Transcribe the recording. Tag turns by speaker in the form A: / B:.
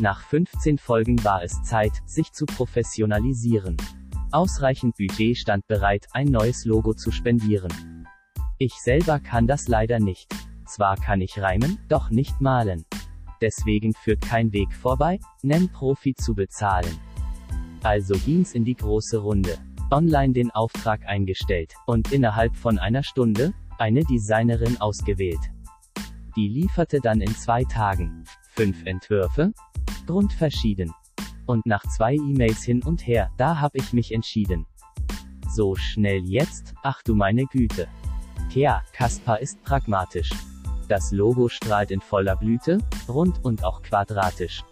A: Nach 15 Folgen war es Zeit, sich zu professionalisieren. Ausreichend Budget stand bereit, ein neues Logo zu spendieren. Ich selber kann das leider nicht. Zwar kann ich reimen, doch nicht malen. Deswegen führt kein Weg vorbei, nen Profi zu bezahlen. Also ging's in die große Runde. Online den Auftrag eingestellt und innerhalb von einer Stunde eine Designerin ausgewählt. Die lieferte dann in zwei Tagen fünf Entwürfe, grundverschieden. Und nach zwei E-Mails hin und her, da hab ich mich entschieden. So schnell jetzt, ach du meine Güte. Tja, Kaspar ist pragmatisch. Das Logo strahlt in voller Blüte, rund und auch quadratisch.